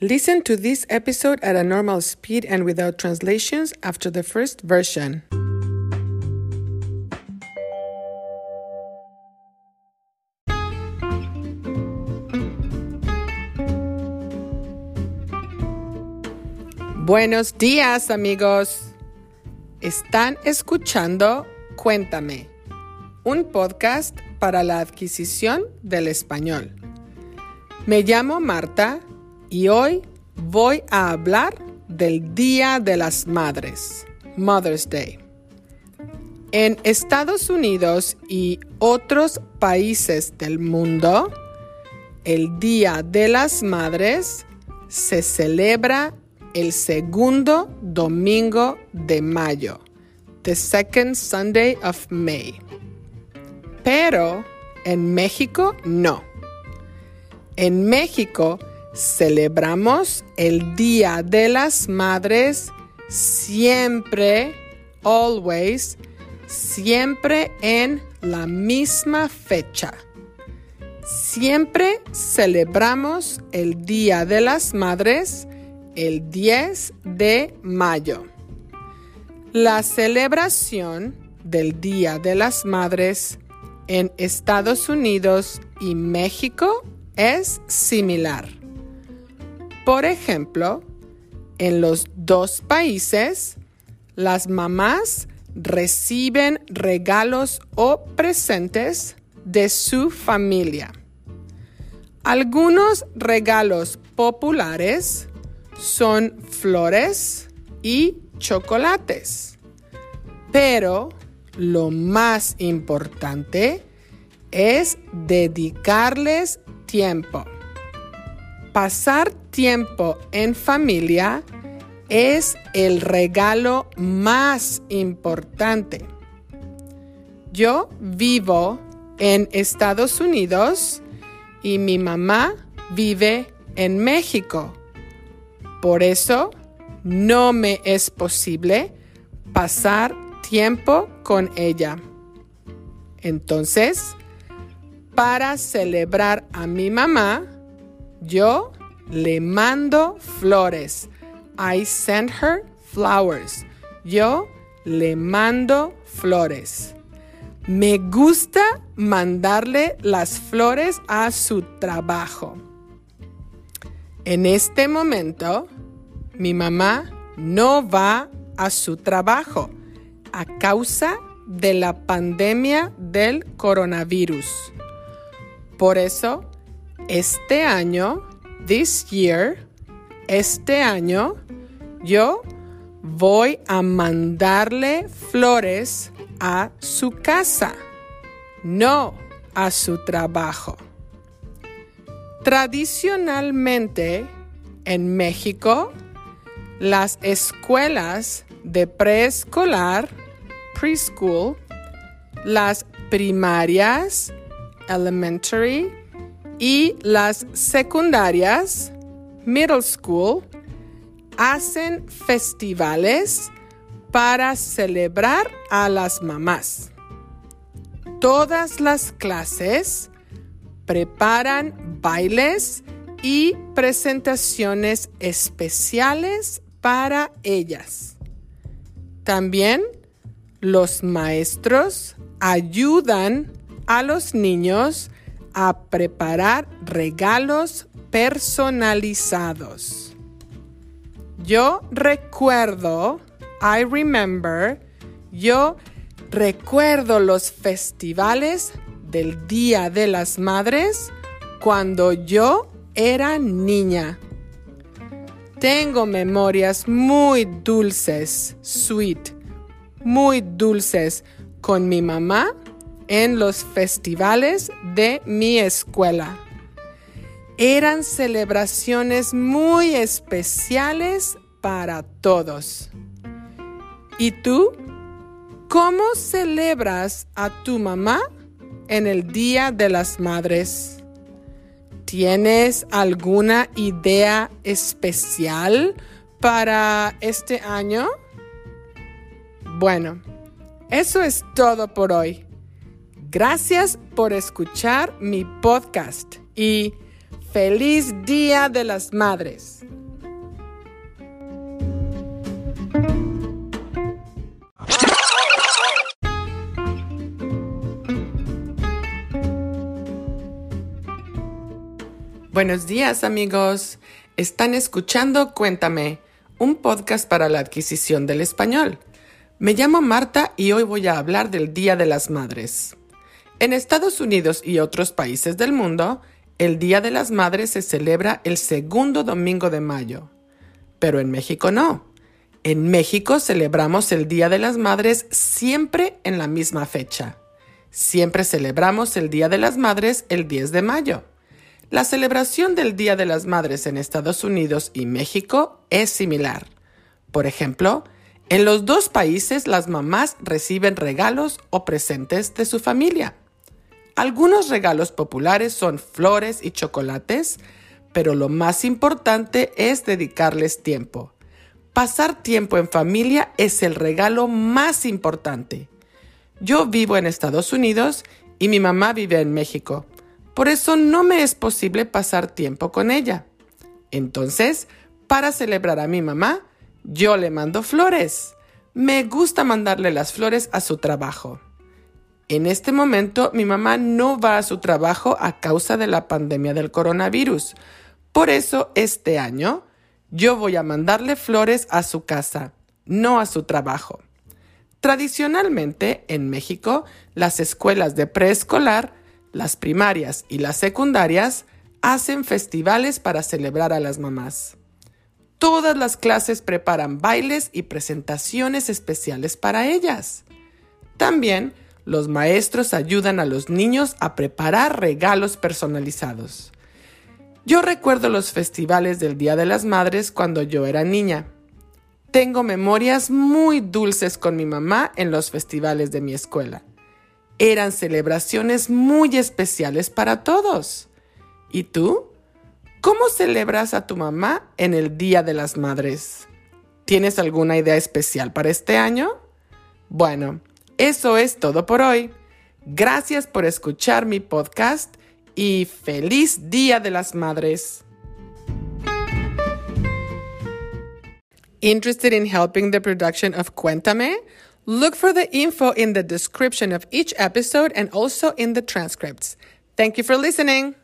Listen to this episode at a normal speed and without translations after the first version. Buenos días amigos. Están escuchando Cuéntame, un podcast para la adquisición del español. Me llamo Marta y hoy voy a hablar del Día de las Madres, Mother's Day. En Estados Unidos y otros países del mundo, el Día de las Madres se celebra el segundo domingo de mayo, the second Sunday of May. Pero en México no. En México celebramos el Día de las Madres siempre, always, siempre en la misma fecha. Siempre celebramos el Día de las Madres el 10 de mayo. La celebración del Día de las Madres en Estados Unidos y México es similar. Por ejemplo, en los dos países, las mamás reciben regalos o presentes de su familia. Algunos regalos populares son flores y chocolates. Pero lo más importante es dedicarles tiempo. Pasar tiempo en familia es el regalo más importante. Yo vivo en Estados Unidos y mi mamá vive en México. Por eso no me es posible pasar tiempo con ella. Entonces, para celebrar a mi mamá, yo le mando flores. I send her flowers. Yo le mando flores. Me gusta mandarle las flores a su trabajo. En este momento, mi mamá no va a su trabajo a causa de la pandemia del coronavirus. Por eso, este año, this year, este año, yo voy a mandarle flores a su casa, no a su trabajo. Tradicionalmente, en México, las escuelas de preescolar, preschool, las primarias, elementary, y las secundarias, middle school, hacen festivales para celebrar a las mamás. Todas las clases preparan bailes y presentaciones especiales para ellas. También los maestros ayudan a los niños a preparar regalos personalizados. Yo recuerdo, I remember, yo recuerdo los festivales del Día de las Madres cuando yo era niña. Tengo memorias muy dulces, sweet, muy dulces con mi mamá en los festivales de mi escuela. Eran celebraciones muy especiales para todos. ¿Y tú? ¿Cómo celebras a tu mamá en el Día de las Madres? ¿Tienes alguna idea especial para este año? Bueno, eso es todo por hoy. Gracias por escuchar mi podcast y feliz Día de las Madres. Buenos días amigos. Están escuchando Cuéntame, un podcast para la adquisición del español. Me llamo Marta y hoy voy a hablar del Día de las Madres. En Estados Unidos y otros países del mundo, el Día de las Madres se celebra el segundo domingo de mayo. Pero en México no. En México celebramos el Día de las Madres siempre en la misma fecha. Siempre celebramos el Día de las Madres el 10 de mayo. La celebración del Día de las Madres en Estados Unidos y México es similar. Por ejemplo, en los dos países las mamás reciben regalos o presentes de su familia. Algunos regalos populares son flores y chocolates, pero lo más importante es dedicarles tiempo. Pasar tiempo en familia es el regalo más importante. Yo vivo en Estados Unidos y mi mamá vive en México. Por eso no me es posible pasar tiempo con ella. Entonces, para celebrar a mi mamá, yo le mando flores. Me gusta mandarle las flores a su trabajo. En este momento mi mamá no va a su trabajo a causa de la pandemia del coronavirus. Por eso este año yo voy a mandarle flores a su casa, no a su trabajo. Tradicionalmente en México, las escuelas de preescolar las primarias y las secundarias hacen festivales para celebrar a las mamás. Todas las clases preparan bailes y presentaciones especiales para ellas. También los maestros ayudan a los niños a preparar regalos personalizados. Yo recuerdo los festivales del Día de las Madres cuando yo era niña. Tengo memorias muy dulces con mi mamá en los festivales de mi escuela. Eran celebraciones muy especiales para todos. ¿Y tú? ¿Cómo celebras a tu mamá en el Día de las Madres? ¿Tienes alguna idea especial para este año? Bueno, eso es todo por hoy. Gracias por escuchar mi podcast y feliz Día de las Madres. Interested in helping the production of Cuéntame? Look for the info in the description of each episode and also in the transcripts. Thank you for listening.